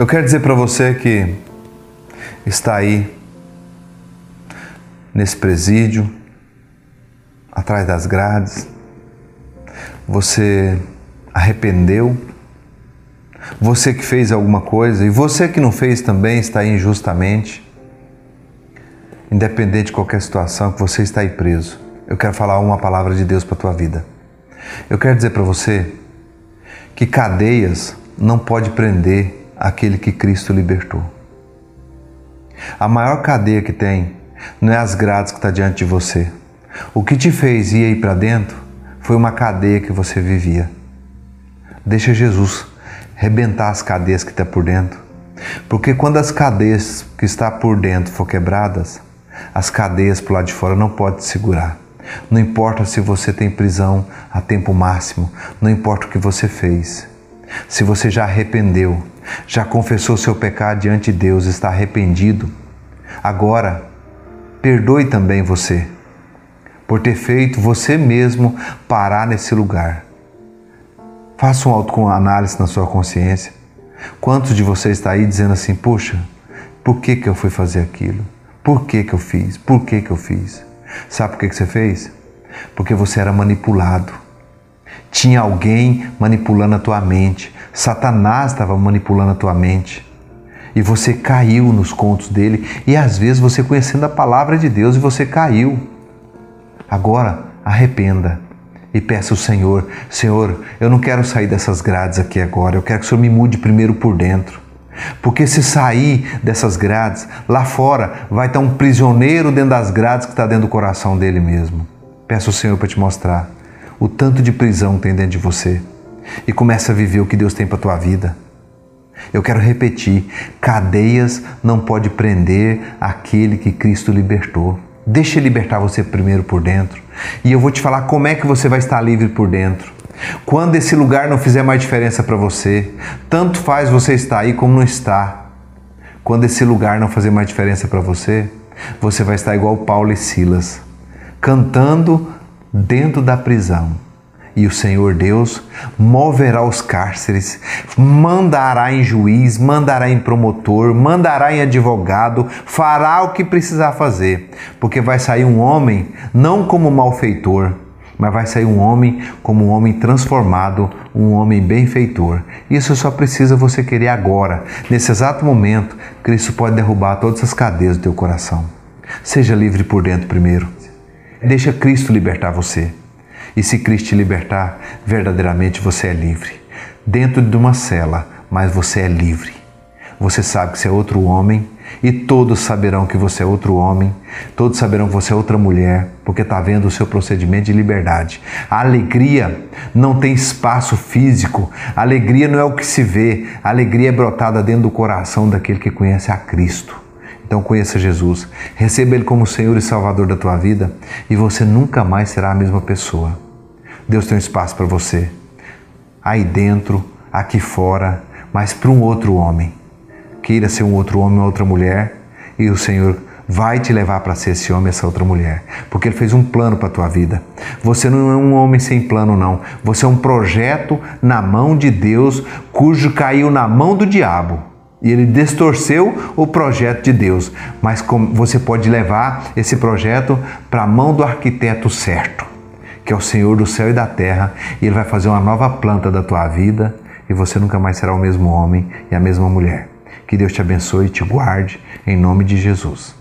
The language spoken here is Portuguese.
Eu quero dizer para você que está aí nesse presídio, atrás das grades, você arrependeu, você que fez alguma coisa e você que não fez também está aí injustamente, independente de qualquer situação, que você está aí preso. Eu quero falar uma palavra de Deus para tua vida. Eu quero dizer para você que cadeias não pode prender aquele que Cristo libertou. A maior cadeia que tem não é as grades que está diante de você. O que te fez ir aí para dentro foi uma cadeia que você vivia. Deixa Jesus rebentar as cadeias que está por dentro. Porque quando as cadeias que está por dentro for quebradas, as cadeias por lado de fora não podem segurar. Não importa se você tem prisão a tempo máximo, não importa o que você fez. Se você já arrependeu, já confessou seu pecado diante de Deus, está arrependido, agora perdoe também você por ter feito você mesmo parar nesse lugar. Faça uma autoanálise na sua consciência. Quantos de vocês está aí dizendo assim, puxa, por que, que eu fui fazer aquilo? Por que, que eu fiz? Por que, que eu fiz? Sabe por que, que você fez? Porque você era manipulado. Tinha alguém manipulando a tua mente. Satanás estava manipulando a tua mente. E você caiu nos contos dele. E às vezes você conhecendo a palavra de Deus e você caiu. Agora, arrependa e peça ao Senhor: Senhor, eu não quero sair dessas grades aqui agora. Eu quero que o Senhor me mude primeiro por dentro. Porque se sair dessas grades, lá fora vai estar um prisioneiro dentro das grades que está dentro do coração dele mesmo. Peço ao Senhor para te mostrar o tanto de prisão tem dentro de você e começa a viver o que Deus tem para tua vida. Eu quero repetir: cadeias não pode prender aquele que Cristo libertou. Deixa ele libertar você primeiro por dentro. E eu vou te falar como é que você vai estar livre por dentro. Quando esse lugar não fizer mais diferença para você, tanto faz você estar aí como não está. Quando esse lugar não fazer mais diferença para você, você vai estar igual Paulo e Silas, cantando dentro da prisão. E o Senhor Deus moverá os cárceres, mandará em juiz, mandará em promotor, mandará em advogado, fará o que precisar fazer, porque vai sair um homem não como malfeitor, mas vai sair um homem como um homem transformado, um homem benfeitor. Isso só precisa você querer agora. Nesse exato momento, Cristo pode derrubar todas as cadeias do teu coração. Seja livre por dentro primeiro. Deixa Cristo libertar você. E se Cristo te libertar, verdadeiramente você é livre. Dentro de uma cela, mas você é livre. Você sabe que você é outro homem e todos saberão que você é outro homem, todos saberão que você é outra mulher, porque está vendo o seu procedimento de liberdade. A alegria não tem espaço físico, a alegria não é o que se vê, a alegria é brotada dentro do coração daquele que conhece a Cristo. Então conheça Jesus, receba Ele como Senhor e Salvador da tua vida e você nunca mais será a mesma pessoa. Deus tem um espaço para você, aí dentro, aqui fora, mas para um outro homem queira ser um outro homem, uma outra mulher, e o Senhor vai te levar para ser esse homem, essa outra mulher, porque Ele fez um plano para a tua vida. Você não é um homem sem plano, não. Você é um projeto na mão de Deus, cujo caiu na mão do diabo. E ele distorceu o projeto de Deus, mas você pode levar esse projeto para a mão do arquiteto certo, que é o Senhor do céu e da terra, e ele vai fazer uma nova planta da tua vida, e você nunca mais será o mesmo homem e a mesma mulher. Que Deus te abençoe e te guarde, em nome de Jesus.